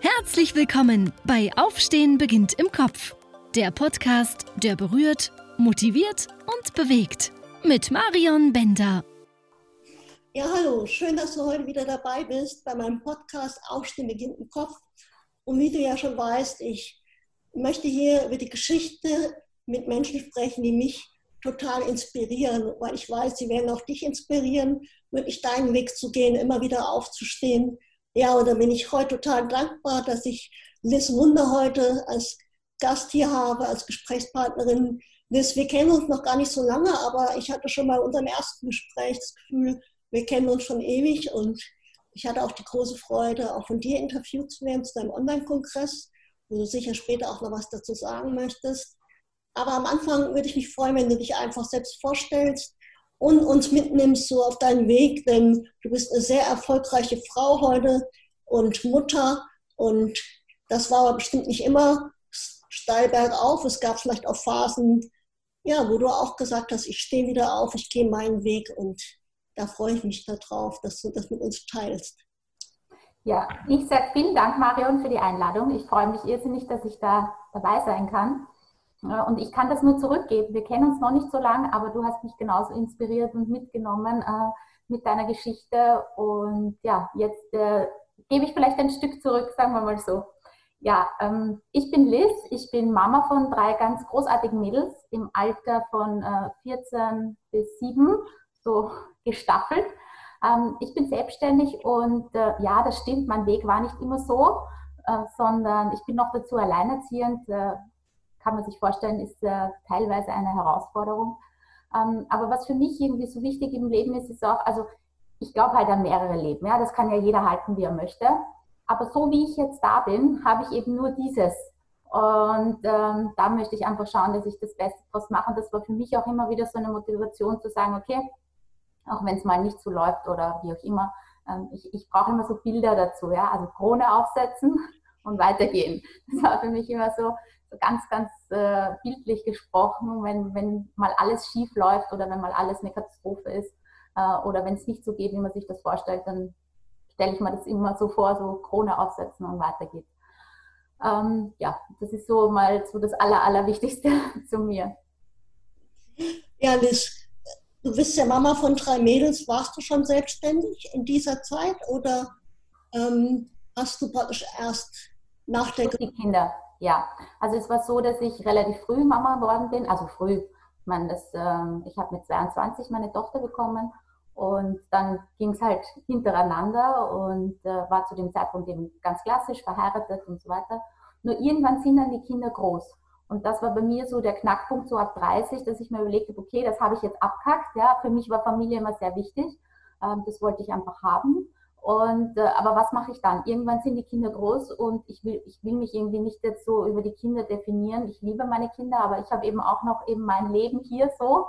Herzlich willkommen bei Aufstehen beginnt im Kopf. Der Podcast, der berührt, motiviert und bewegt. Mit Marion Bender. Ja, hallo, schön, dass du heute wieder dabei bist bei meinem Podcast Aufstehen beginnt im Kopf. Und wie du ja schon weißt, ich möchte hier über die Geschichte mit Menschen sprechen, die mich total inspirieren, weil ich weiß, sie werden auch dich inspirieren, wirklich deinen Weg zu gehen, immer wieder aufzustehen, ja, und da bin ich heute total dankbar, dass ich Liz Wunder heute als Gast hier habe, als Gesprächspartnerin. Liz, wir kennen uns noch gar nicht so lange, aber ich hatte schon mal unserem ersten Gespräch das Gefühl, wir kennen uns schon ewig und ich hatte auch die große Freude, auch von dir interviewt zu werden zu deinem Online-Kongress, wo du sicher später auch noch was dazu sagen möchtest. Aber am Anfang würde ich mich freuen, wenn du dich einfach selbst vorstellst, und uns mitnimmst so auf deinen Weg, denn du bist eine sehr erfolgreiche Frau heute und Mutter und das war aber bestimmt nicht immer steil bergauf. Es gab vielleicht auch Phasen, ja, wo du auch gesagt hast, ich stehe wieder auf, ich gehe meinen Weg und da freue ich mich darauf, dass du das mit uns teilst. Ja, ich sage vielen Dank, Marion, für die Einladung. Ich freue mich irrsinnig, dass ich da dabei sein kann. Und ich kann das nur zurückgeben. Wir kennen uns noch nicht so lange, aber du hast mich genauso inspiriert und mitgenommen äh, mit deiner Geschichte. Und ja, jetzt äh, gebe ich vielleicht ein Stück zurück, sagen wir mal so. Ja, ähm, ich bin Liz, ich bin Mama von drei ganz großartigen Mädels im Alter von äh, 14 bis 7, so gestaffelt. Ähm, ich bin selbstständig und äh, ja, das stimmt, mein Weg war nicht immer so, äh, sondern ich bin noch dazu alleinerziehend äh, kann man sich vorstellen, ist äh, teilweise eine Herausforderung. Ähm, aber was für mich irgendwie so wichtig im Leben ist, ist auch, also ich glaube halt an mehrere Leben. Ja, das kann ja jeder halten, wie er möchte. Aber so wie ich jetzt da bin, habe ich eben nur dieses. Und ähm, da möchte ich einfach schauen, dass ich das Beste draus mache. Und das war für mich auch immer wieder so eine Motivation zu sagen, okay, auch wenn es mal nicht so läuft oder wie auch immer, ähm, ich, ich brauche immer so Bilder dazu, ja, also Krone aufsetzen und weitergehen. Das war für mich immer so, ganz, ganz äh, bildlich gesprochen, wenn, wenn mal alles schief läuft oder wenn mal alles eine Katastrophe ist äh, oder wenn es nicht so geht, wie man sich das vorstellt, dann stelle ich mir das immer so vor, so Krone aufsetzen und weitergeht. Ähm, ja, das ist so mal so das Aller, Allerwichtigste zu mir. Ja, Liz, du bist ja Mama von drei Mädels. Warst du schon selbstständig in dieser Zeit oder ähm, hast du praktisch erst nach der Die Kinder, ja, also es war so, dass ich relativ früh Mama geworden bin, also früh. Ich meine, das, ähm, ich habe mit 22 meine Tochter bekommen und dann ging es halt hintereinander und äh, war zu dem Zeitpunkt eben ganz klassisch verheiratet und so weiter. Nur irgendwann sind dann die Kinder groß. Und das war bei mir so der Knackpunkt, so ab 30, dass ich mir überlegt habe, okay, das habe ich jetzt abkackt. Ja, für mich war Familie immer sehr wichtig. Ähm, das wollte ich einfach haben. Und, äh, aber was mache ich dann? Irgendwann sind die Kinder groß und ich will, ich will mich irgendwie nicht jetzt so über die Kinder definieren. Ich liebe meine Kinder, aber ich habe eben auch noch eben mein Leben hier so.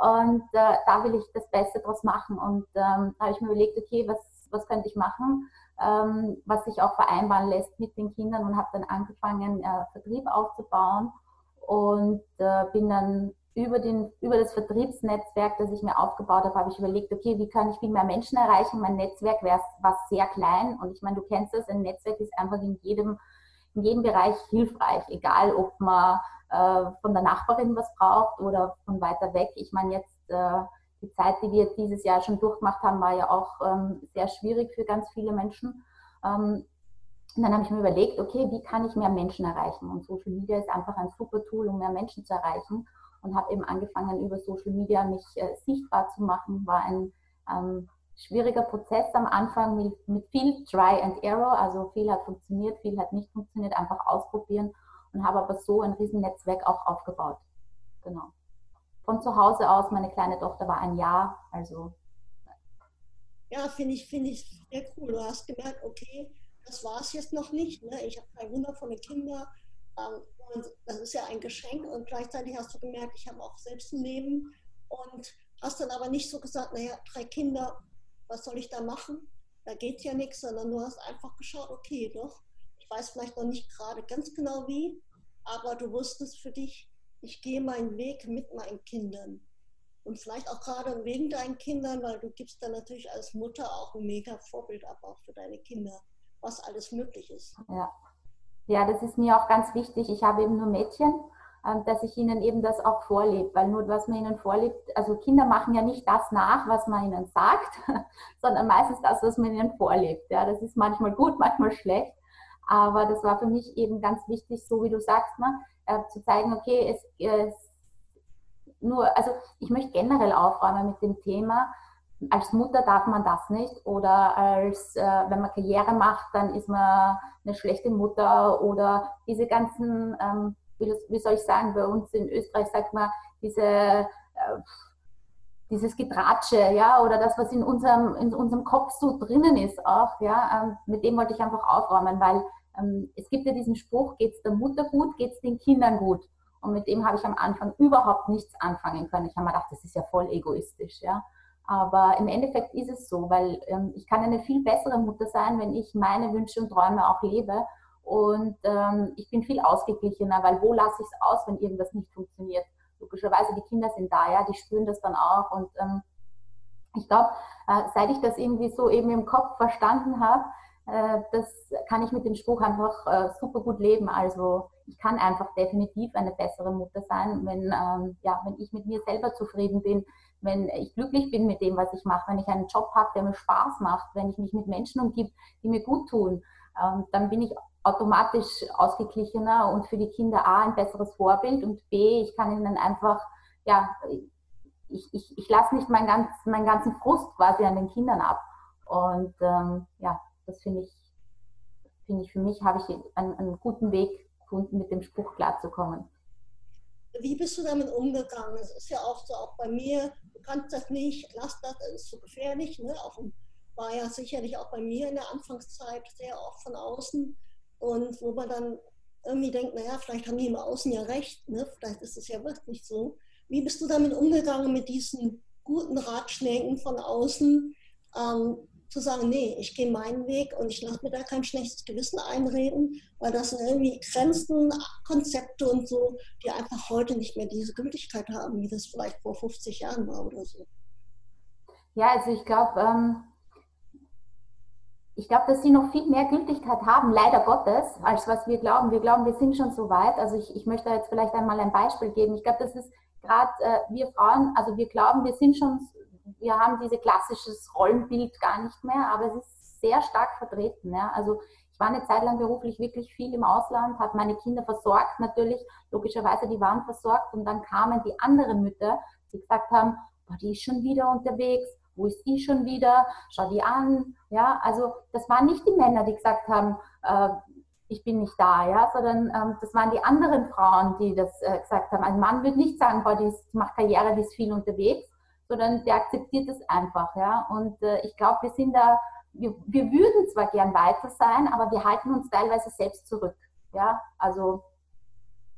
Und äh, da will ich das Beste draus machen. Und ähm, da habe ich mir überlegt, okay, was, was könnte ich machen, ähm, was sich auch vereinbaren lässt mit den Kindern und habe dann angefangen, äh, Vertrieb aufzubauen und äh, bin dann über, den, über das Vertriebsnetzwerk, das ich mir aufgebaut habe, habe ich überlegt, okay, wie kann ich viel mehr Menschen erreichen? Mein Netzwerk war sehr klein und ich meine, du kennst das, ein Netzwerk ist einfach in jedem, in jedem Bereich hilfreich, egal ob man äh, von der Nachbarin was braucht oder von weiter weg. Ich meine, jetzt äh, die Zeit, die wir dieses Jahr schon durchgemacht haben, war ja auch ähm, sehr schwierig für ganz viele Menschen. Ähm, und dann habe ich mir überlegt, okay, wie kann ich mehr Menschen erreichen? Und Social Media ist einfach ein super Tool, um mehr Menschen zu erreichen und habe eben angefangen, über Social Media mich äh, sichtbar zu machen. War ein ähm, schwieriger Prozess am Anfang mit, mit, viel Try and Error. Also viel hat funktioniert, viel hat nicht funktioniert, einfach ausprobieren und habe aber so ein Riesennetzwerk auch aufgebaut. Genau. Von zu Hause aus, meine kleine Tochter war ein Jahr, also. Ja, finde ich, finde ich sehr cool. Du hast gemerkt, okay, das war es jetzt noch nicht. Ne? Ich habe drei wundervolle Kinder und das ist ja ein Geschenk und gleichzeitig hast du gemerkt, ich habe auch selbst ein Leben und hast dann aber nicht so gesagt, naja, drei Kinder, was soll ich da machen? Da geht ja nichts, sondern du hast einfach geschaut, okay, doch, ich weiß vielleicht noch nicht gerade ganz genau wie, aber du wusstest für dich, ich gehe meinen Weg mit meinen Kindern. Und vielleicht auch gerade wegen deinen Kindern, weil du gibst dann natürlich als Mutter auch ein mega Vorbild ab, auch für deine Kinder. was alles möglich ist. Ja. Ja, das ist mir auch ganz wichtig. Ich habe eben nur Mädchen, ähm, dass ich ihnen eben das auch vorlebe, weil nur was man ihnen vorlebt, also Kinder machen ja nicht das nach, was man ihnen sagt, sondern meistens das, was man ihnen vorlebt. Ja, das ist manchmal gut, manchmal schlecht. Aber das war für mich eben ganz wichtig, so wie du sagst, ne, äh, zu zeigen, okay, es, es nur, also ich möchte generell aufräumen mit dem Thema, als Mutter darf man das nicht oder als, äh, wenn man Karriere macht, dann ist man eine schlechte Mutter oder diese ganzen, ähm, wie, wie, soll ich sagen, bei uns in Österreich sagt man, diese, äh, dieses Getratsche, ja, oder das, was in unserem, in unserem Kopf so drinnen ist auch, ja, ähm, mit dem wollte ich einfach aufräumen, weil ähm, es gibt ja diesen Spruch, geht es der Mutter gut, geht es den Kindern gut. Und mit dem habe ich am Anfang überhaupt nichts anfangen können. Ich habe mir gedacht, das ist ja voll egoistisch, ja. Aber im Endeffekt ist es so, weil ähm, ich kann eine viel bessere Mutter sein, wenn ich meine Wünsche und Träume auch lebe. Und ähm, ich bin viel ausgeglichener, weil wo lasse ich es aus, wenn irgendwas nicht funktioniert? Logischerweise, die Kinder sind da, ja, die spüren das dann auch. Und ähm, ich glaube, äh, seit ich das irgendwie so eben im Kopf verstanden habe, äh, das kann ich mit dem Spruch einfach äh, super gut leben. Also ich kann einfach definitiv eine bessere Mutter sein, wenn, ähm, ja, wenn ich mit mir selber zufrieden bin, wenn ich glücklich bin mit dem, was ich mache, wenn ich einen Job habe, der mir Spaß macht, wenn ich mich mit Menschen umgib, die mir gut tun, ähm, dann bin ich automatisch ausgeglichener und für die Kinder A ein besseres Vorbild und B, ich kann ihnen einfach, ja, ich, ich, ich lasse nicht meinen, ganz, meinen ganzen Frust quasi an den Kindern ab. Und ähm, ja, das finde ich, finde ich für mich, habe ich einen, einen guten Weg gefunden, mit dem Spruch klarzukommen. Wie bist du damit umgegangen? Es ist ja oft so, auch bei mir, kannst das nicht, lass das, das ist zu gefährlich. Ne? Auch, war ja sicherlich auch bei mir in der Anfangszeit sehr oft von außen. Und wo man dann irgendwie denkt, naja, vielleicht haben die im Außen ja recht, ne? vielleicht ist es ja wirklich so. Wie bist du damit umgegangen mit diesen guten Ratschlägen von außen? Ähm, zu sagen, nee, ich gehe meinen Weg und ich lasse mir da kein schlechtes Gewissen einreden, weil das sind irgendwie Grenzen, Konzepte und so, die einfach heute nicht mehr diese Gültigkeit haben, wie das vielleicht vor 50 Jahren war oder so. Ja, also ich glaube, ähm, ich glaube, dass sie noch viel mehr Gültigkeit haben, leider Gottes, als was wir glauben. Wir glauben, wir sind schon so weit. Also ich, ich möchte jetzt vielleicht einmal ein Beispiel geben. Ich glaube, das ist gerade äh, wir Frauen, also wir glauben, wir sind schon wir haben dieses klassisches Rollenbild gar nicht mehr, aber es ist sehr stark vertreten. Ja. Also ich war eine Zeit lang beruflich wirklich viel im Ausland, habe meine Kinder versorgt, natürlich, logischerweise, die waren versorgt und dann kamen die anderen Mütter, die gesagt haben, boah, die ist schon wieder unterwegs, wo ist die schon wieder, schau die an, ja, also das waren nicht die Männer, die gesagt haben, äh, ich bin nicht da, ja, sondern ähm, das waren die anderen Frauen, die das äh, gesagt haben. Ein Mann wird nicht sagen, boah, die, ist, die macht Karriere, die ist viel unterwegs, sondern der akzeptiert es einfach. Ja? Und äh, ich glaube, wir sind da, wir, wir würden zwar gern weiter sein, aber wir halten uns teilweise selbst zurück. Ja? Also,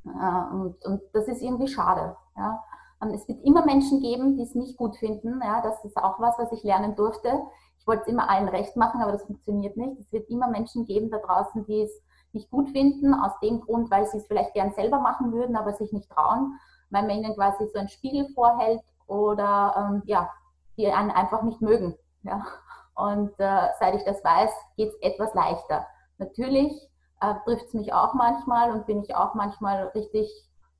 äh, und, und das ist irgendwie schade. Ja? Und es wird immer Menschen geben, die es nicht gut finden. Ja? Das ist auch was, was ich lernen durfte. Ich wollte es immer allen recht machen, aber das funktioniert nicht. Es wird immer Menschen geben da draußen, die es nicht gut finden, aus dem Grund, weil sie es vielleicht gern selber machen würden, aber sich nicht trauen, weil man ihnen quasi so einen Spiegel vorhält oder ähm, ja, die einen einfach nicht mögen. Ja? Und äh, seit ich das weiß, geht es etwas leichter. Natürlich äh, trifft es mich auch manchmal und bin ich auch manchmal richtig,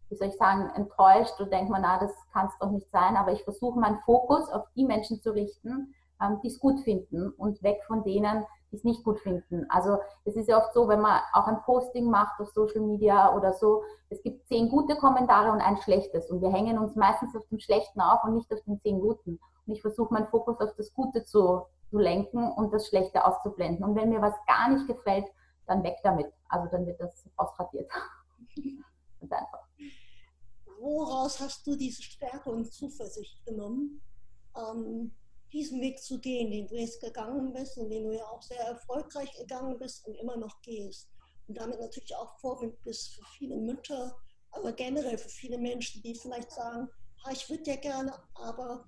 wie soll ich sagen, enttäuscht und denke mir, na, das kann es doch nicht sein. Aber ich versuche meinen Fokus auf die Menschen zu richten, ähm, die es gut finden und weg von denen, die es nicht gut finden. Also es ist ja oft so, wenn man auch ein Posting macht auf Social Media oder so, es gibt zehn gute Kommentare und ein schlechtes und wir hängen uns meistens auf dem Schlechten auf und nicht auf den zehn guten. Und ich versuche meinen Fokus auf das Gute zu, zu lenken und das Schlechte auszublenden. Und wenn mir was gar nicht gefällt, dann weg damit. Also dann wird das ausradiert. Ganz einfach. Woraus hast du diese Stärke und Zuversicht genommen? Ähm diesen Weg zu gehen, den du jetzt gegangen bist und den du ja auch sehr erfolgreich gegangen bist und immer noch gehst. Und damit natürlich auch Vorbild bist für viele Mütter, aber generell für viele Menschen, die vielleicht sagen, ah, ich würde ja gerne, aber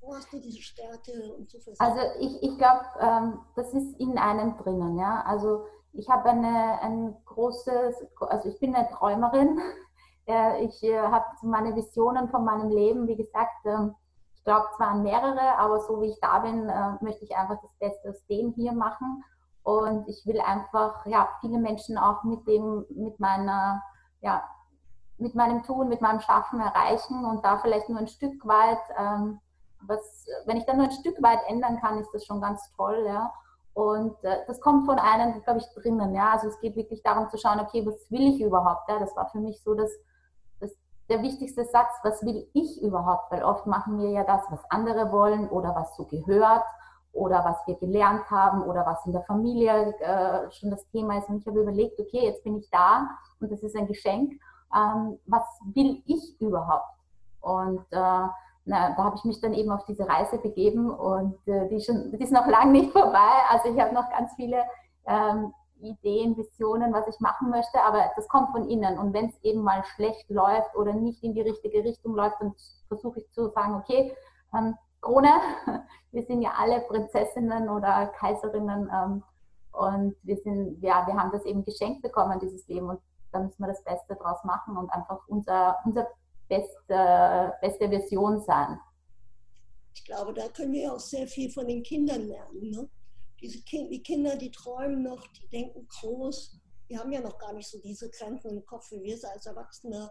wo hast du diese Stärke und Zuversicht? Also ich, ich glaube, ähm, das ist in einem drinnen. Ja? Also ich habe eine, ein großes, also ich bin eine Träumerin. ich äh, habe meine Visionen von meinem Leben, wie gesagt, ähm, glaube zwar an mehrere, aber so wie ich da bin, äh, möchte ich einfach das Beste aus dem hier machen. Und ich will einfach ja, viele Menschen auch mit dem, mit meiner, ja, mit meinem Tun, mit meinem Schaffen erreichen und da vielleicht nur ein Stück weit, ähm, was, wenn ich dann nur ein Stück weit ändern kann, ist das schon ganz toll, ja. Und äh, das kommt von einem, glaube ich, drinnen, ja. Also es geht wirklich darum zu schauen, okay, was will ich überhaupt? Ja? Das war für mich so das, der wichtigste Satz, was will ich überhaupt? Weil oft machen wir ja das, was andere wollen oder was so gehört oder was wir gelernt haben oder was in der Familie äh, schon das Thema ist. Und ich habe überlegt, okay, jetzt bin ich da und das ist ein Geschenk. Ähm, was will ich überhaupt? Und äh, na, da habe ich mich dann eben auf diese Reise begeben und äh, die, schon, die ist noch lange nicht vorbei. Also ich habe noch ganz viele ähm, Ideen, Visionen, was ich machen möchte, aber das kommt von innen. Und wenn es eben mal schlecht läuft oder nicht in die richtige Richtung läuft, dann versuche ich zu sagen, okay, ähm, Krone. Wir sind ja alle Prinzessinnen oder Kaiserinnen ähm, und wir sind, ja, wir haben das eben geschenkt bekommen, dieses Leben und da müssen wir das Beste draus machen und einfach unser, unser beste, beste Version sein. Ich glaube, da können wir auch sehr viel von den Kindern lernen. Ne? Diese kind, die Kinder, die träumen noch, die denken groß, die haben ja noch gar nicht so diese Grenzen im Kopf, wie wir es als Erwachsene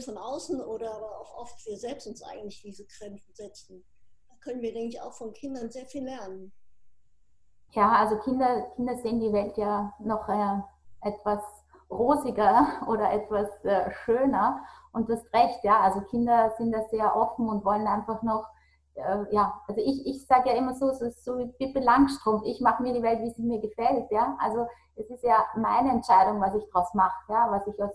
von außen oder aber auch oft wir selbst uns eigentlich diese Grenzen setzen können wir, denke ich, auch von Kindern sehr viel lernen. Ja, also Kinder, Kinder sehen die Welt ja noch äh, etwas rosiger oder etwas äh, schöner. Und du hast recht, ja, also Kinder sind da sehr offen und wollen einfach noch, äh, ja, also ich, ich sage ja immer so, ist so wie Bippe Langstrumpf, ich mache mir die Welt, wie sie mir gefällt, ja. Also es ist ja meine Entscheidung, was ich daraus mache, ja, was ich aus,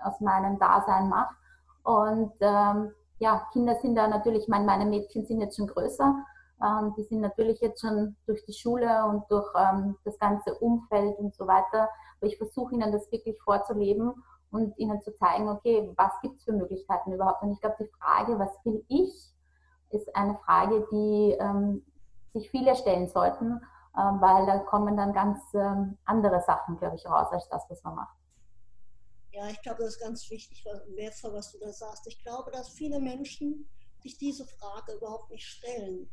aus meinem Dasein mache. Und ähm, ja, Kinder sind da natürlich, meine, meine Mädchen sind jetzt schon größer. Ähm, die sind natürlich jetzt schon durch die Schule und durch ähm, das ganze Umfeld und so weiter. Aber ich versuche ihnen das wirklich vorzuleben und ihnen zu zeigen, okay, was gibt es für Möglichkeiten überhaupt? Und ich glaube, die Frage, was will ich, ist eine Frage, die ähm, sich viele stellen sollten, ähm, weil da kommen dann ganz ähm, andere Sachen, glaube ich, raus, als das, was man macht. Ja, ich glaube, das ist ganz wichtig wertvoll, was du da sagst. Ich glaube, dass viele Menschen sich diese Frage überhaupt nicht stellen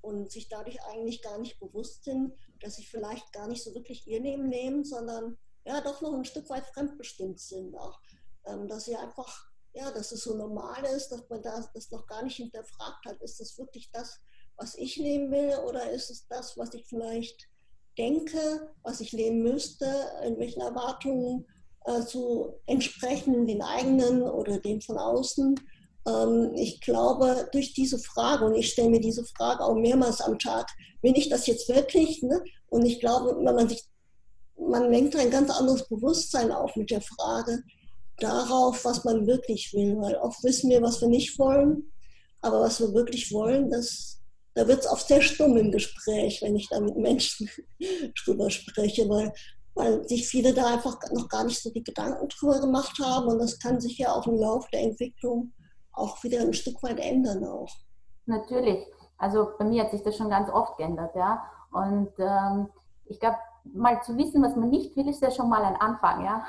und sich dadurch eigentlich gar nicht bewusst sind, dass sie vielleicht gar nicht so wirklich ihr Leben nehmen, sondern ja doch noch ein Stück weit fremdbestimmt sind. Auch, ähm, dass sie einfach, ja, dass es so normal ist, dass man das, das noch gar nicht hinterfragt hat. Ist das wirklich das, was ich nehmen will oder ist es das, was ich vielleicht denke, was ich nehmen müsste, in welchen Erwartungen äh, zu entsprechen, den eigenen oder den von außen. Ähm, ich glaube, durch diese Frage, und ich stelle mir diese Frage auch mehrmals am Tag, will ich das jetzt wirklich? Ne? Und ich glaube, wenn man sich, man lenkt ein ganz anderes Bewusstsein auf mit der Frage darauf, was man wirklich will. Weil oft wissen wir, was wir nicht wollen, aber was wir wirklich wollen, das, da wird es oft sehr stumm im Gespräch, wenn ich da mit Menschen drüber spreche, weil weil sich viele da einfach noch gar nicht so die Gedanken drüber gemacht haben und das kann sich ja auch im Laufe der Entwicklung auch wieder ein Stück weit ändern auch. Natürlich. Also bei mir hat sich das schon ganz oft geändert, ja. Und ähm, ich glaube, mal zu wissen, was man nicht will, ist ja schon mal ein Anfang, ja.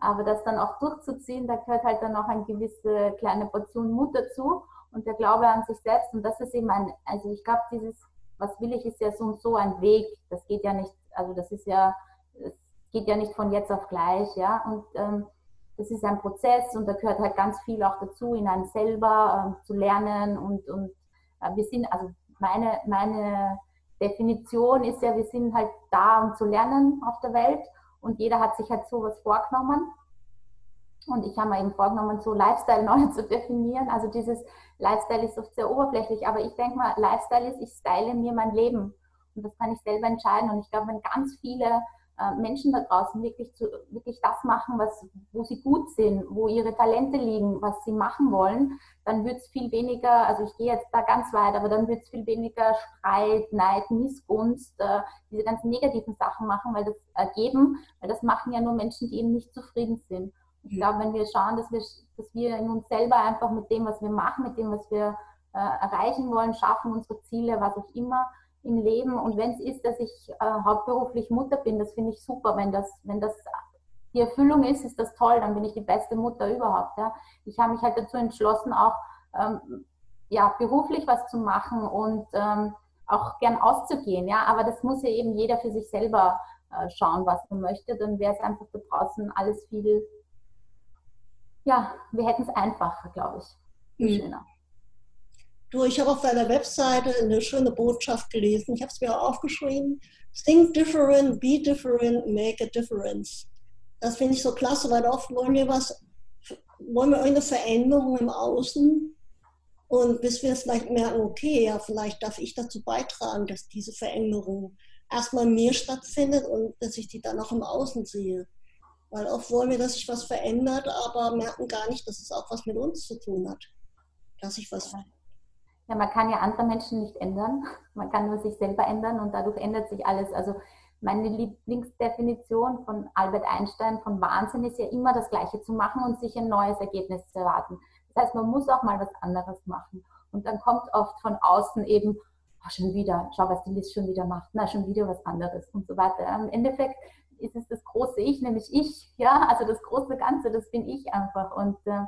Aber das dann auch durchzuziehen, da gehört halt dann auch eine gewisse kleine Portion Mut dazu und der Glaube an sich selbst. Und das ist eben ein, also ich glaube, dieses, was will ich, ist ja so und so ein Weg. Das geht ja nicht, also das ist ja es geht ja nicht von jetzt auf gleich, ja. Und ähm, das ist ein Prozess und da gehört halt ganz viel auch dazu, in einem selber ähm, zu lernen und, und äh, wir sind, also meine, meine Definition ist ja, wir sind halt da, um zu lernen auf der Welt und jeder hat sich halt sowas vorgenommen. Und ich habe mir eben vorgenommen, so Lifestyle neu zu definieren. Also dieses Lifestyle ist oft sehr oberflächlich, aber ich denke mal, Lifestyle ist, ich style mir mein Leben. Und das kann ich selber entscheiden. Und ich glaube, wenn ganz viele Menschen da draußen wirklich, zu, wirklich das machen, was, wo sie gut sind, wo ihre Talente liegen, was sie machen wollen, dann wird es viel weniger, also ich gehe jetzt da ganz weit, aber dann wird es viel weniger Streit, Neid, Missgunst, äh, diese ganzen negativen Sachen machen, weil das ergeben, weil das machen ja nur Menschen, die eben nicht zufrieden sind. Ich glaube, wenn wir schauen, dass wir, dass wir in uns selber einfach mit dem, was wir machen, mit dem, was wir äh, erreichen wollen, schaffen, unsere Ziele, was auch immer, im Leben. Und wenn es ist, dass ich äh, hauptberuflich Mutter bin, das finde ich super. Wenn das, wenn das die Erfüllung ist, ist das toll, dann bin ich die beste Mutter überhaupt. Ja. Ich habe mich halt dazu entschlossen, auch ähm, ja, beruflich was zu machen und ähm, auch gern auszugehen, ja, aber das muss ja eben jeder für sich selber äh, schauen, was man möchte, dann wäre es einfach da draußen alles viel, ja, wir hätten es einfacher, glaube ich, viel mhm. schöner. Du, ich habe auf deiner Webseite eine schöne Botschaft gelesen. Ich habe es mir auch aufgeschrieben. Think different, be different, make a difference. Das finde ich so klasse, weil oft wollen wir was, wollen wir eine Veränderung im Außen und bis wir es vielleicht merken, okay, ja, vielleicht darf ich dazu beitragen, dass diese Veränderung erstmal in mir stattfindet und dass ich die dann auch im Außen sehe. Weil oft wollen wir, dass sich was verändert, aber merken gar nicht, dass es auch was mit uns zu tun hat. Dass sich was verändert. Ja, man kann ja andere Menschen nicht ändern. Man kann nur sich selber ändern und dadurch ändert sich alles. Also meine Lieblingsdefinition von Albert Einstein von Wahnsinn ist ja immer das Gleiche zu machen und sich ein neues Ergebnis zu erwarten. Das heißt, man muss auch mal was anderes machen. Und dann kommt oft von außen eben, oh, schon wieder, schau, was die Liz schon wieder macht, na, schon wieder was anderes und so weiter. Im Endeffekt ist es das große Ich, nämlich ich, ja, also das große Ganze, das bin ich einfach. Und äh,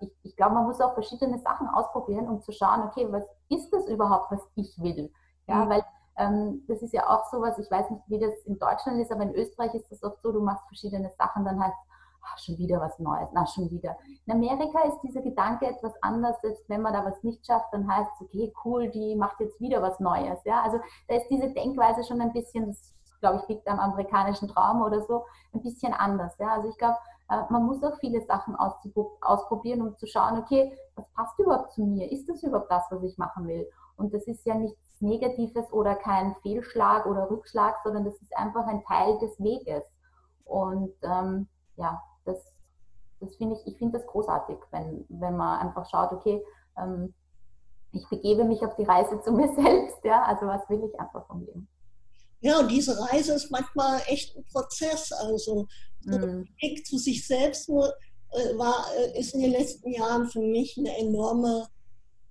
ich, ich glaube, man muss auch verschiedene Sachen ausprobieren, um zu schauen, okay, was ist das überhaupt, was ich will? Ja, mhm. weil ähm, das ist ja auch sowas, ich weiß nicht, wie das in Deutschland ist, aber in Österreich ist das oft so, du machst verschiedene Sachen, dann heißt ach, schon wieder was Neues, na schon wieder. In Amerika ist dieser Gedanke etwas anders, selbst wenn man da was nicht schafft, dann heißt es, okay, cool, die macht jetzt wieder was Neues. Ja, also da ist diese Denkweise schon ein bisschen, das glaube ich, liegt am amerikanischen Traum oder so, ein bisschen anders. Ja, also ich glaube, äh, man muss auch viele Sachen ausprobieren, um zu schauen, okay, was passt überhaupt zu mir? Ist das überhaupt das, was ich machen will? Und das ist ja nichts Negatives oder kein Fehlschlag oder Rückschlag, sondern das ist einfach ein Teil des Weges. Und ähm, ja, das, das finde ich, ich finde das großartig, wenn, wenn man einfach schaut, okay, ähm, ich begebe mich auf die Reise zu mir selbst, ja, also was will ich einfach vom Leben. Ja, und diese Reise ist manchmal echt ein Prozess. Also so mhm. Weg zu sich selbst nur, äh, war, äh, ist in den letzten Jahren für mich eine enorme,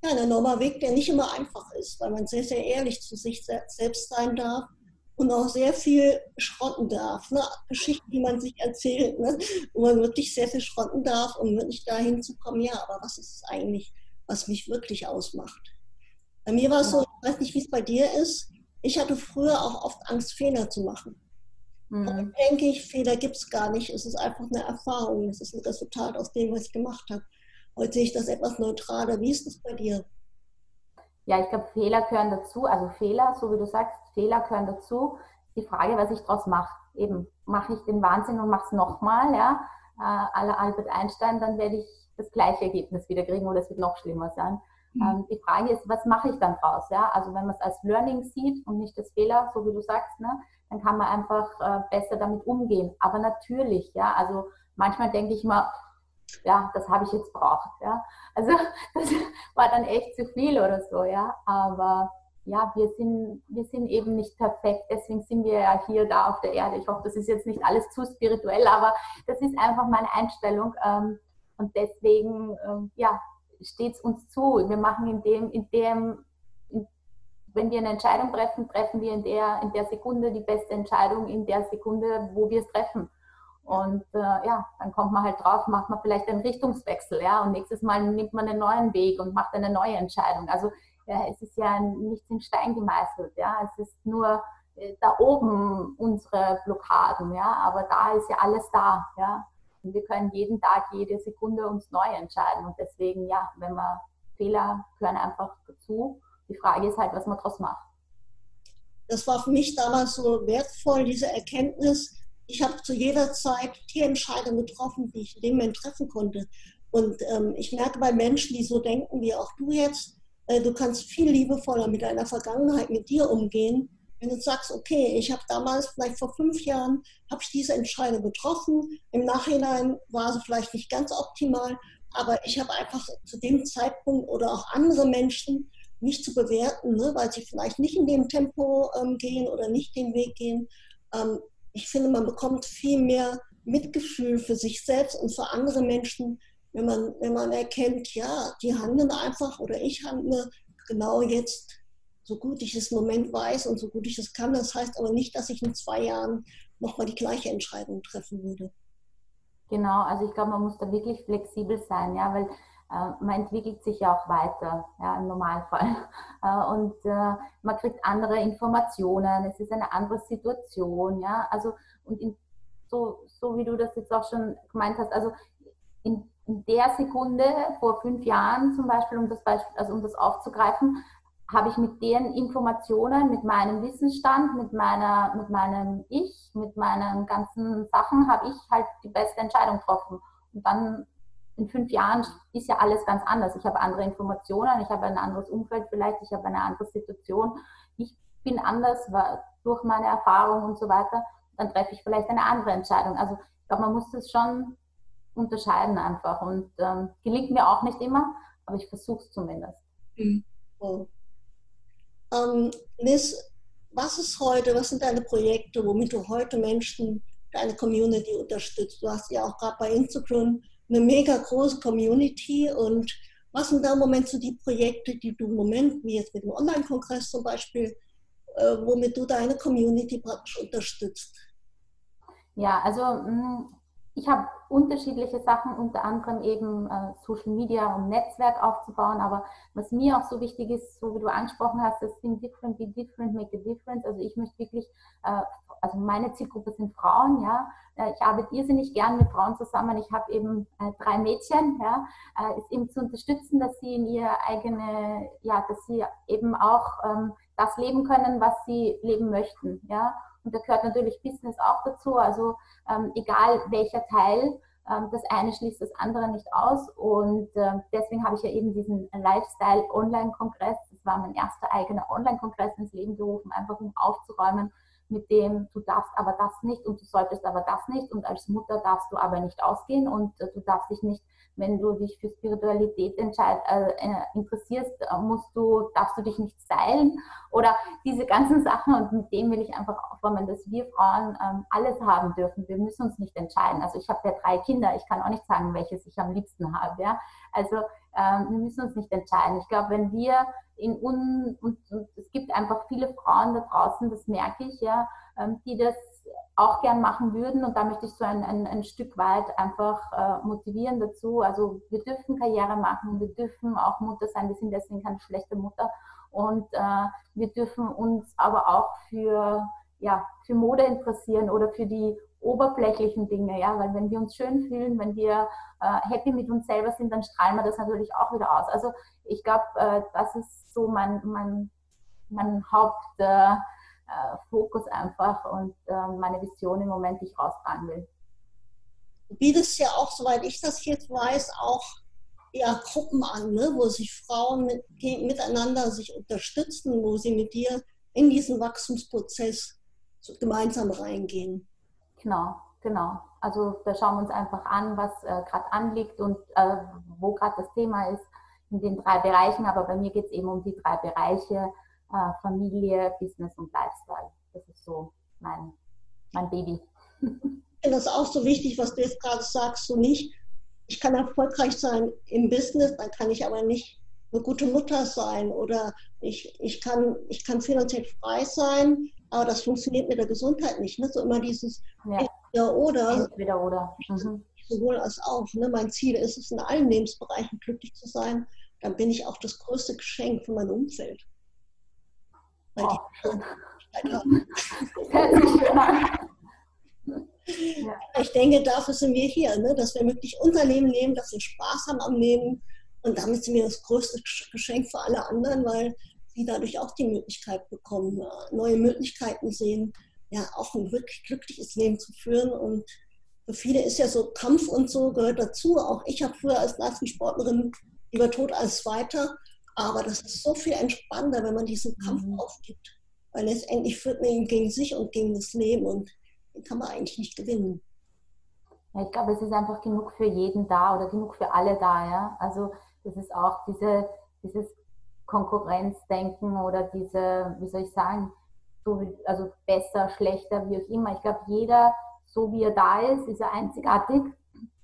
ja, ein enormer Weg, der nicht immer einfach ist, weil man sehr, sehr ehrlich zu sich selbst sein darf und auch sehr viel schrotten darf. Ne? Geschichten, die man sich erzählt, ne? wo man wirklich sehr viel schrotten darf, um wirklich dahin zu kommen, ja, aber was ist es eigentlich, was mich wirklich ausmacht? Bei mir war es so, ich weiß nicht, wie es bei dir ist, ich hatte früher auch oft Angst, Fehler zu machen. Mhm. Und denke ich, Fehler gibt es gar nicht. Es ist einfach eine Erfahrung. Es ist ein Resultat aus dem, was ich gemacht habe. Heute sehe ich das etwas neutraler. Wie ist das bei dir? Ja, ich glaube, Fehler gehören dazu. Also Fehler, so wie du sagst, Fehler gehören dazu. Die Frage, was ich daraus mache. Eben, mache ich den Wahnsinn und mache es nochmal, ja, äh, aller Albert Einstein, dann werde ich das gleiche Ergebnis wieder kriegen oder es wird noch schlimmer sein. Mhm. Ähm, die Frage ist, was mache ich dann draus? Ja? Also wenn man es als Learning sieht und nicht als Fehler, so wie du sagst, ne, dann kann man einfach äh, besser damit umgehen. Aber natürlich, ja, also manchmal denke ich mal, ja, das habe ich jetzt braucht, ja. Also das war dann echt zu viel oder so, ja. Aber ja, wir sind, wir sind eben nicht perfekt, deswegen sind wir ja hier da auf der Erde. Ich hoffe, das ist jetzt nicht alles zu spirituell, aber das ist einfach meine Einstellung. Ähm, und deswegen, ähm, ja, steht es uns zu. Wir machen in dem, in dem, in, wenn wir eine Entscheidung treffen, treffen wir in der, in der Sekunde die beste Entscheidung, in der Sekunde, wo wir es treffen. Und äh, ja, dann kommt man halt drauf, macht man vielleicht einen Richtungswechsel, ja, und nächstes Mal nimmt man einen neuen Weg und macht eine neue Entscheidung. Also ja, es ist ja nichts in Stein gemeißelt, ja, es ist nur äh, da oben unsere Blockaden, ja, aber da ist ja alles da, ja. Und wir können jeden Tag, jede Sekunde uns neu entscheiden. Und deswegen, ja, wenn man Fehler gehören einfach dazu. Die Frage ist halt, was man daraus macht. Das war für mich damals so wertvoll, diese Erkenntnis. Ich habe zu jeder Zeit die Entscheidung getroffen, die ich in dem Moment treffen konnte. Und ähm, ich merke bei Menschen, die so denken wie auch du jetzt, äh, du kannst viel liebevoller mit deiner Vergangenheit, mit dir umgehen, wenn du sagst, okay, ich habe damals, vielleicht vor fünf Jahren, habe ich diese Entscheidung getroffen. Im Nachhinein war sie vielleicht nicht ganz optimal, aber ich habe einfach zu dem Zeitpunkt oder auch andere Menschen nicht zu bewerten, ne, weil sie vielleicht nicht in dem Tempo ähm, gehen oder nicht den Weg gehen. Ähm, ich finde, man bekommt viel mehr Mitgefühl für sich selbst und für andere Menschen, wenn man, wenn man erkennt, ja, die handeln einfach oder ich handle genau jetzt so gut ich es im Moment weiß und so gut ich es kann. Das heißt aber nicht, dass ich in zwei Jahren nochmal die gleiche Entscheidung treffen würde. Genau, also ich glaube, man muss da wirklich flexibel sein, ja, weil äh, man entwickelt sich ja auch weiter, ja, im Normalfall. Äh, und äh, man kriegt andere Informationen, es ist eine andere Situation, ja. Also, und in, so, so wie du das jetzt auch schon gemeint hast, also in, in der Sekunde vor fünf Jahren zum Beispiel, um das Beispiel, also um das aufzugreifen, habe ich mit den Informationen, mit meinem Wissensstand, mit meiner, mit meinem Ich, mit meinen ganzen Sachen, habe ich halt die beste Entscheidung getroffen. Und dann in fünf Jahren ist ja alles ganz anders. Ich habe andere Informationen, ich habe ein anderes Umfeld vielleicht, ich habe eine andere Situation. Ich bin anders durch meine Erfahrung und so weiter. Dann treffe ich vielleicht eine andere Entscheidung. Also ich glaube, man muss das schon unterscheiden einfach. Und ähm, gelingt mir auch nicht immer, aber ich versuche es zumindest. Mhm. Ähm, Liz, was ist heute, was sind deine Projekte, womit du heute Menschen, deine Community unterstützt? Du hast ja auch gerade bei Instagram eine mega große Community und was sind da im Moment so die Projekte, die du im Moment, wie jetzt mit dem Online-Kongress zum Beispiel, äh, womit du deine Community praktisch unterstützt? Ja, also mm, ich habe unterschiedliche Sachen, unter anderem eben äh, Social Media und Netzwerk aufzubauen. Aber was mir auch so wichtig ist, so wie du angesprochen hast, das Think Different, Be Different, Make a Difference. Also ich möchte wirklich, äh, also meine Zielgruppe sind Frauen, ja. Äh, ich arbeite irrsinnig gern mit Frauen zusammen. Ich habe eben äh, drei Mädchen, ja. Äh, ist eben zu unterstützen, dass sie in ihr eigene, ja, dass sie eben auch ähm, das leben können, was sie leben möchten, ja. Und da gehört natürlich Business auch dazu. Also ähm, egal welcher Teil, das eine schließt das andere nicht aus. Und äh, deswegen habe ich ja eben diesen Lifestyle-Online-Kongress, das war mein erster eigener Online-Kongress ins Leben gerufen, einfach um aufzuräumen mit dem, du darfst aber das nicht und du solltest aber das nicht und als Mutter darfst du aber nicht ausgehen und äh, du darfst dich nicht wenn du dich für Spiritualität äh, äh, interessierst, äh, musst du, darfst du dich nicht seilen oder diese ganzen Sachen und mit dem will ich einfach aufräumen, dass wir Frauen ähm, alles haben dürfen. Wir müssen uns nicht entscheiden. Also ich habe ja drei Kinder, ich kann auch nicht sagen, welches ich am liebsten habe. Ja? Also ähm, wir müssen uns nicht entscheiden. Ich glaube, wenn wir in un und, und, es gibt einfach viele Frauen da draußen, das merke ich, ja, ähm, die das auch gern machen würden. Und da möchte ich so ein, ein, ein Stück weit einfach äh, motivieren dazu. Also wir dürfen Karriere machen, wir dürfen auch Mutter sein, wir sind deswegen keine schlechte Mutter. Und äh, wir dürfen uns aber auch für, ja, für Mode interessieren oder für die oberflächlichen Dinge, ja, weil wenn wir uns schön fühlen, wenn wir äh, happy mit uns selber sind, dann strahlen wir das natürlich auch wieder aus. Also ich glaube, äh, das ist so mein, mein, mein Haupt, äh, Fokus einfach und äh, meine Vision im Moment, die ich raustragen will. Du bietest ja auch, soweit ich das jetzt weiß, auch ja, Gruppen an, ne, wo sich Frauen mit, miteinander sich unterstützen, wo sie mit dir in diesen Wachstumsprozess so gemeinsam reingehen. Genau, genau. Also da schauen wir uns einfach an, was äh, gerade anliegt und äh, wo gerade das Thema ist in den drei Bereichen. Aber bei mir geht es eben um die drei Bereiche äh, Familie, Business und Lifestyle. Das ist so mein, mein Baby. Ich finde das auch so wichtig, was du jetzt gerade sagst, so nicht, ich kann erfolgreich sein im Business, dann kann ich aber nicht eine gute Mutter sein oder ich, ich, kann, ich kann finanziell frei sein, aber das funktioniert mit der Gesundheit nicht. Ne? So immer dieses ja. entweder oder. Entweder oder. Mhm. Sowohl als auch. Ne? Mein Ziel ist es, in allen Lebensbereichen glücklich zu sein. Dann bin ich auch das größte Geschenk für mein Umfeld. Ich denke, dafür sind wir hier, ne? dass wir wirklich unser Leben leben, dass wir Spaß haben am Leben. Und damit sind wir das größte Geschenk für alle anderen, weil sie dadurch auch die Möglichkeit bekommen, neue Möglichkeiten sehen, ja, auch ein wirklich glückliches Leben zu führen. Und für viele ist ja so Kampf und so gehört dazu. Auch ich habe früher als Leistungssportlerin lieber tot als weiter. Aber das ist so viel entspannter, wenn man diesen Kampf mhm. aufgibt. Weil letztendlich führt man ihn gegen sich und gegen das Leben und den kann man eigentlich nicht gewinnen. Ja, ich glaube, es ist einfach genug für jeden da oder genug für alle da. Ja? Also das ist auch diese, dieses Konkurrenzdenken oder diese, wie soll ich sagen, so, also besser, schlechter, wie auch immer. Ich glaube, jeder, so wie er da ist, ist er einzigartig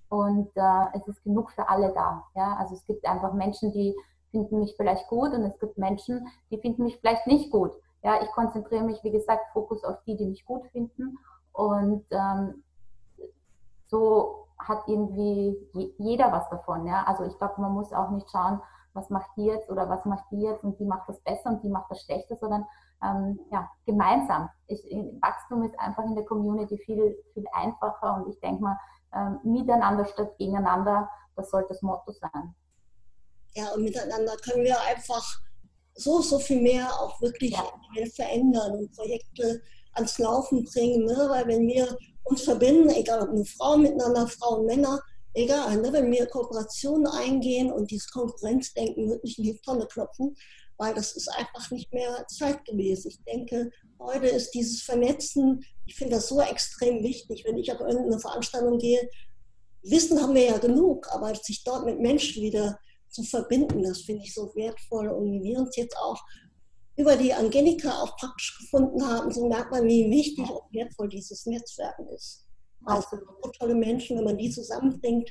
und äh, es ist genug für alle da. Ja? Also es gibt einfach Menschen, die finden mich vielleicht gut und es gibt Menschen, die finden mich vielleicht nicht gut. Ja, ich konzentriere mich, wie gesagt, Fokus auf die, die mich gut finden. Und ähm, so hat irgendwie jeder was davon. Ja? Also ich glaube, man muss auch nicht schauen, was macht die jetzt oder was macht die jetzt und die macht das besser und die macht das schlechter, sondern ähm, ja, gemeinsam. Ich, Wachstum ist einfach in der Community viel, viel einfacher und ich denke mal, ähm, miteinander statt gegeneinander, das sollte das Motto sein. Ja, und miteinander können wir einfach so, so viel mehr auch wirklich ja. verändern und Projekte ans Laufen bringen. Ne? Weil wenn wir uns verbinden, egal ob eine Frau miteinander, Frauen, Männer, egal, ne? wenn wir Kooperationen eingehen und dieses Konkurrenzdenken wirklich in die Tonne klopfen, weil das ist einfach nicht mehr zeitgemäß. Ich denke, heute ist dieses Vernetzen, ich finde das so extrem wichtig. Wenn ich auf irgendeine Veranstaltung gehe, Wissen haben wir ja genug, aber sich dort mit Menschen wieder zu verbinden, das finde ich so wertvoll. Und wie wir uns jetzt auch über die Angelika auch praktisch gefunden haben, so merkt man, wie wichtig und wertvoll dieses Netzwerken ist. Also so tolle Menschen, wenn man die zusammenbringt,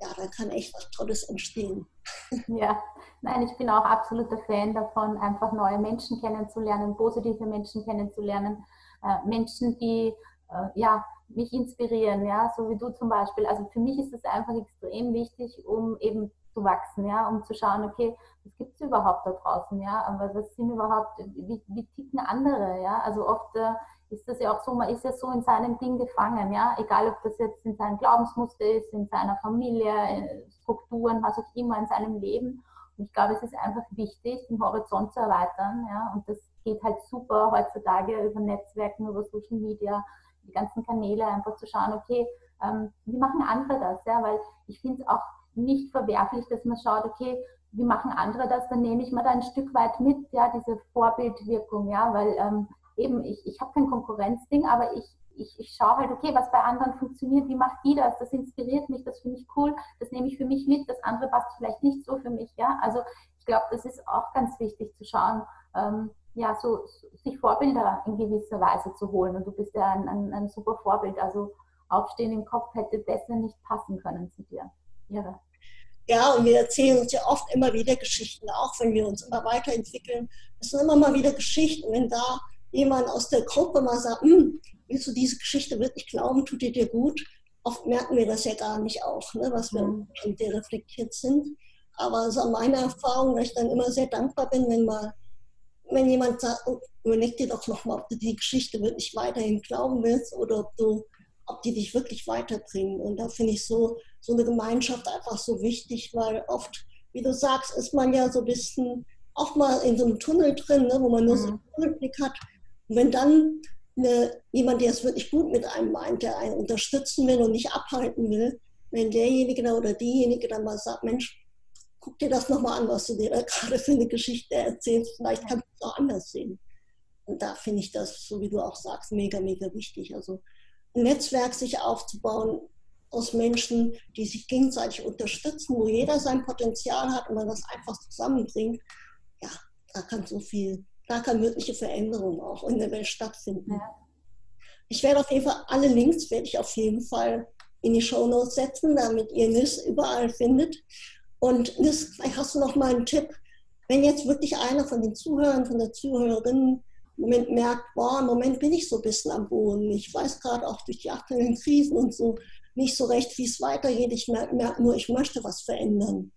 ja, dann kann echt was Tolles entstehen. Ja, nein, ich bin auch absoluter Fan davon, einfach neue Menschen kennenzulernen, positive Menschen kennenzulernen, äh, Menschen, die äh, ja, mich inspirieren, ja, so wie du zum Beispiel. Also für mich ist es einfach extrem wichtig, um eben zu wachsen, ja, um zu schauen, okay, was gibt es überhaupt da draußen, ja, aber was sind überhaupt, wie, wie ticken andere, ja, also oft äh, ist das ja auch so, man ist ja so in seinem Ding gefangen, ja, egal ob das jetzt in seinem Glaubensmuster ist, in seiner Familie, in Strukturen, was auch immer in seinem Leben. Und ich glaube, es ist einfach wichtig, den Horizont zu erweitern, ja, und das geht halt super heutzutage über Netzwerken, über Social Media, die ganzen Kanäle, einfach zu schauen, okay, ähm, wie machen andere das, ja, weil ich finde es auch nicht verwerflich, dass man schaut, okay, wie machen andere das, dann nehme ich mal da ein Stück weit mit, ja, diese Vorbildwirkung, ja, weil ähm, eben ich, ich habe kein Konkurrenzding, aber ich, ich, ich schaue halt, okay, was bei anderen funktioniert, wie macht die das, das inspiriert mich, das finde ich cool, das nehme ich für mich mit, das andere passt vielleicht nicht so für mich, ja, also ich glaube, das ist auch ganz wichtig zu schauen, ähm, ja, so, sich Vorbilder in gewisser Weise zu holen und du bist ja ein, ein, ein super Vorbild, also Aufstehen im Kopf hätte besser nicht passen können zu dir. Irre. Ja, und wir erzählen uns ja oft immer wieder Geschichten, auch wenn wir uns immer weiterentwickeln. Es sind immer mal wieder Geschichten. Wenn da jemand aus der Gruppe mal sagt, hm, willst du diese Geschichte wirklich glauben, tut die dir gut? Oft merken wir das ja gar nicht auch, ne, was wir mhm. reflektiert sind. Aber so meine Erfahrung, dass ich dann immer sehr dankbar bin, wenn mal, wenn jemand sagt, oh, überleg dir doch nochmal, ob du die Geschichte wirklich weiterhin glauben willst oder ob du ob die dich wirklich weiterbringen. Und da finde ich so, so eine Gemeinschaft einfach so wichtig, weil oft, wie du sagst, ist man ja so ein bisschen auch mal in so einem Tunnel drin, ne, wo man nur mhm. so einen Tunnelblick hat. Und wenn dann eine, jemand, der es wirklich gut mit einem meint, der einen unterstützen will und nicht abhalten will, wenn derjenige oder diejenige dann mal sagt, Mensch, guck dir das nochmal an, was du dir da gerade für eine Geschichte erzählst, vielleicht kannst du es auch anders sehen. Und da finde ich das, so wie du auch sagst, mega, mega wichtig. Also ein Netzwerk sich aufzubauen aus Menschen, die sich gegenseitig unterstützen, wo jeder sein Potenzial hat und man das einfach zusammenbringt, ja, da kann so viel, da kann mögliche Veränderung auch in der Welt stattfinden. Ja. Ich werde auf jeden Fall alle Links werde ich auf jeden Fall in die Show Notes setzen, damit ihr NIS überall findet. Und NIS, vielleicht hast du noch mal einen Tipp, wenn jetzt wirklich einer von den Zuhörern, von der Zuhörerin Moment merkt, boah, im Moment bin ich so ein bisschen am Boden. Ich weiß gerade auch durch die aktuellen Krisen und so nicht so recht, wie es weitergeht. Ich merke merk nur, ich möchte was verändern.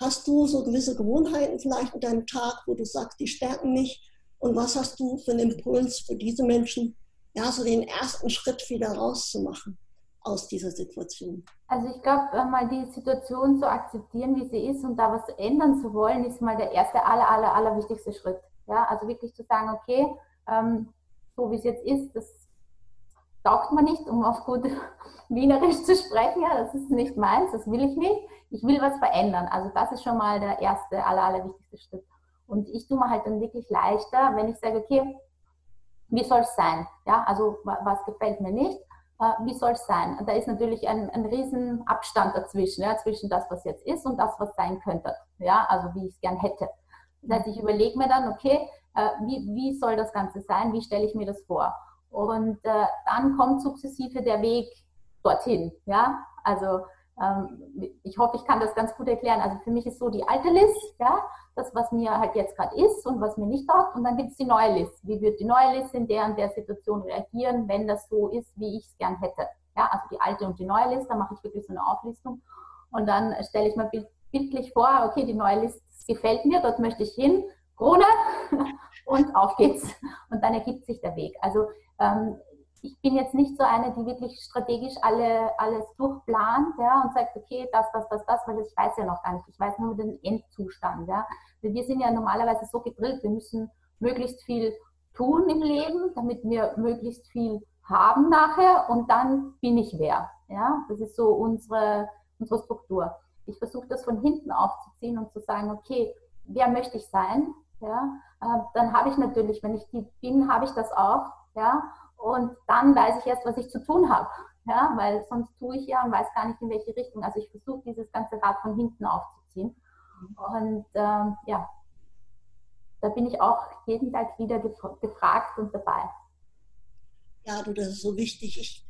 Hast du so gewisse Gewohnheiten vielleicht in deinem Tag, wo du sagst, die stärken mich? Und was hast du für einen Impuls für diese Menschen, ja, so den ersten Schritt wieder rauszumachen aus dieser Situation? Also ich glaube, mal die Situation zu akzeptieren, wie sie ist und da was ändern zu wollen, ist mal der erste, aller, aller, aller wichtigste Schritt. Ja, also wirklich zu sagen, okay, ähm, so wie es jetzt ist, das taugt man nicht, um auf gut Wienerisch zu sprechen. Ja, das ist nicht meins, das will ich nicht. Ich will was verändern. Also das ist schon mal der erste, aller, aller wichtigste Schritt. Und ich tue mir halt dann wirklich leichter, wenn ich sage, okay, wie soll es sein? Ja, also was gefällt mir nicht? Äh, wie soll es sein? Da ist natürlich ein, ein riesen Abstand dazwischen, ja, zwischen das, was jetzt ist und das, was sein könnte. Ja, also wie ich es gern hätte. Das heißt, ich überlege mir dann, okay, äh, wie, wie soll das Ganze sein? Wie stelle ich mir das vor? Und äh, dann kommt sukzessive der Weg dorthin. Ja, also ähm, ich hoffe, ich kann das ganz gut erklären. Also für mich ist so die alte List, ja, das, was mir halt jetzt gerade ist und was mir nicht taugt. Und dann gibt es die neue List. Wie wird die neue List in der und der Situation reagieren, wenn das so ist, wie ich es gern hätte? Ja, also die alte und die neue Liste, da mache ich wirklich so eine Auflistung. Und dann stelle ich mir bildlich vor, okay, die neue Gefällt mir, dort möchte ich hin, Krone und auf geht's. Und dann ergibt sich der Weg. Also ähm, ich bin jetzt nicht so eine, die wirklich strategisch alle, alles durchplant ja, und sagt, okay, das, das, das, das, weil ich weiß ja noch gar nicht. Ich weiß nur den Endzustand. Ja. Wir sind ja normalerweise so gedrillt, wir müssen möglichst viel tun im Leben, damit wir möglichst viel haben nachher und dann bin ich wer. Ja? Das ist so unsere, unsere Struktur. Ich versuche das von hinten aufzuziehen und zu sagen, okay, wer möchte ich sein? Ja? Äh, dann habe ich natürlich, wenn ich die bin, habe ich das auch. Ja? Und dann weiß ich erst, was ich zu tun habe. Ja? Weil sonst tue ich ja und weiß gar nicht, in welche Richtung. Also ich versuche dieses ganze Rad von hinten aufzuziehen. Und ähm, ja, da bin ich auch jeden Tag wieder gefragt und dabei. Ja, du, das ist so wichtig. Ich,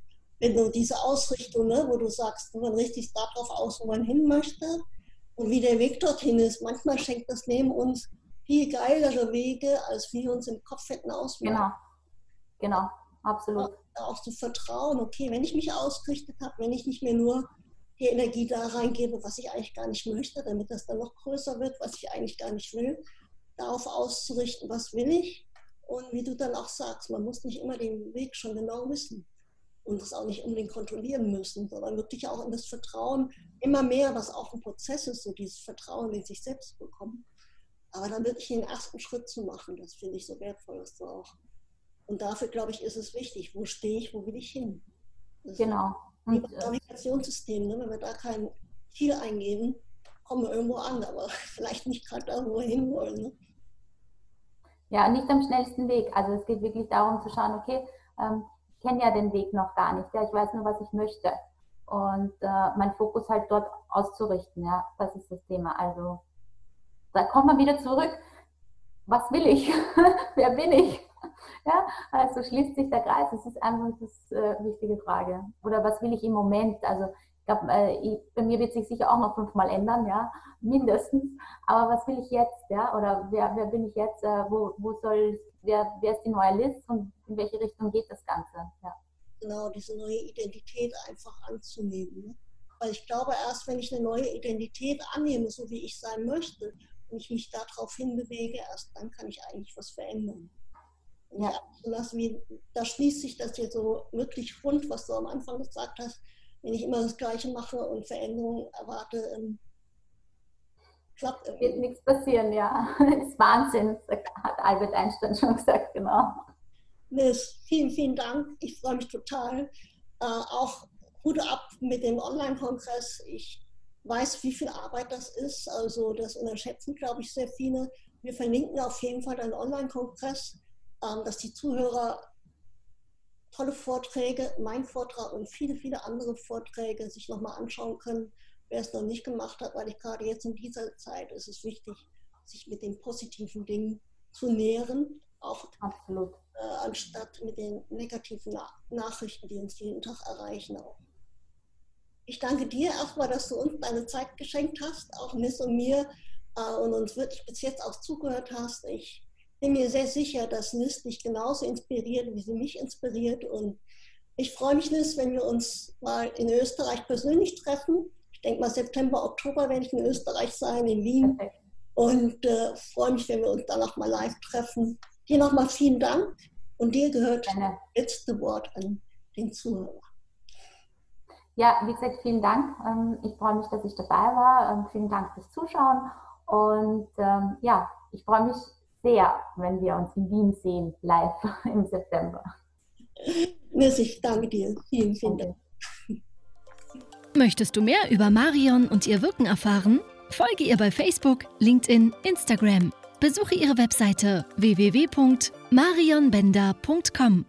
wenn du diese Ausrichtung, ne, wo du sagst, man richtet sich darauf aus, wo man hin möchte und wie der Weg dorthin ist. Manchmal schenkt das Leben uns viel geilere Wege, als wir uns im Kopf hätten ausmalen. Genau, genau, absolut. Auch zu vertrauen, okay, wenn ich mich ausgerichtet habe, wenn ich nicht mehr nur die Energie da reingebe, was ich eigentlich gar nicht möchte, damit das dann noch größer wird, was ich eigentlich gar nicht will, darauf auszurichten, was will ich. Und wie du dann auch sagst, man muss nicht immer den Weg schon genau wissen und das auch nicht unbedingt kontrollieren müssen, sondern wirklich auch in das Vertrauen immer mehr, was auch ein Prozess ist, so dieses Vertrauen in sich selbst bekommen. Aber dann wirklich den ersten Schritt zu machen, das finde ich so wertvoll ist auch. Und dafür, glaube ich, ist es wichtig, wo stehe ich, wo will ich hin? Das genau. Wie beim Navigationssystem, ne? wenn wir da kein Ziel eingeben, kommen wir irgendwo an, aber vielleicht nicht gerade da, wo wir hinwollen. Ne? Ja, nicht am schnellsten Weg. Also es geht wirklich darum zu schauen, okay, ähm, kenne ja den Weg noch gar nicht. Ja, ich weiß nur, was ich möchte. Und äh, mein Fokus halt dort auszurichten. Ja, das ist das Thema. Also da kommt man wieder zurück. Was will ich? Wer bin ich? Ja, also schließt sich der Kreis. Das ist einfach das äh, wichtige Frage. Oder was will ich im Moment? Also ich glaube, äh, bei mir wird sich sicher auch noch fünfmal ändern, ja, mindestens. Aber was will ich jetzt, ja? Oder wer, wer bin ich jetzt? Äh, wo, wo soll, wer, wer ist die neue List und in welche Richtung geht das Ganze? Ja. Genau, diese neue Identität einfach anzunehmen. Ne? Weil ich glaube, erst wenn ich eine neue Identität annehme, so wie ich sein möchte, und ich mich darauf hinbewege, erst dann kann ich eigentlich was verändern. Ja. Das, wie, da schließt sich das hier so wirklich rund, was du am Anfang gesagt hast, wenn ich immer das Gleiche mache und Veränderungen erwarte, klappt irgendwie. Wird nichts passieren, ja. Das ist Wahnsinn, hat Albert Einstein schon gesagt, genau. Liz, vielen, vielen Dank. Ich freue mich total. Äh, auch Hut ab mit dem Online-Kongress. Ich weiß, wie viel Arbeit das ist. Also das unterschätzen, glaube ich, sehr viele. Wir verlinken auf jeden Fall einen Online-Kongress, ähm, dass die Zuhörer tolle Vorträge, mein Vortrag und viele, viele andere Vorträge sich nochmal anschauen können, wer es noch nicht gemacht hat, weil ich gerade jetzt in dieser Zeit ist es wichtig, sich mit den positiven Dingen zu nähren, auch Absolut. Äh, anstatt mit den negativen Na Nachrichten, die uns jeden Tag erreichen. Auch. Ich danke dir erstmal, dass du uns deine Zeit geschenkt hast, auch Miss und mir äh, und uns wirklich bis jetzt auch zugehört hast. Ich bin mir sehr sicher, dass NIST dich genauso inspiriert, wie sie mich inspiriert. Und ich freue mich, Nis, wenn wir uns mal in Österreich persönlich treffen. Ich denke mal, September, Oktober werde ich in Österreich sein, in Wien. Und äh, freue mich, wenn wir uns dann nochmal live treffen. Dir nochmal vielen Dank. Und dir gehört das letzte Wort an den Zuhörer. Ja, wie gesagt, vielen Dank. Ähm, ich freue mich, dass ich dabei war. Ähm, vielen Dank fürs Zuschauen. Und ähm, ja, ich freue mich sehr, wenn wir uns in Wien sehen, live im September. Ich danke dir. Vielen, vielen Dank. Möchtest du mehr über Marion und ihr Wirken erfahren? Folge ihr bei Facebook, LinkedIn, Instagram. Besuche ihre Webseite www.marionbender.com.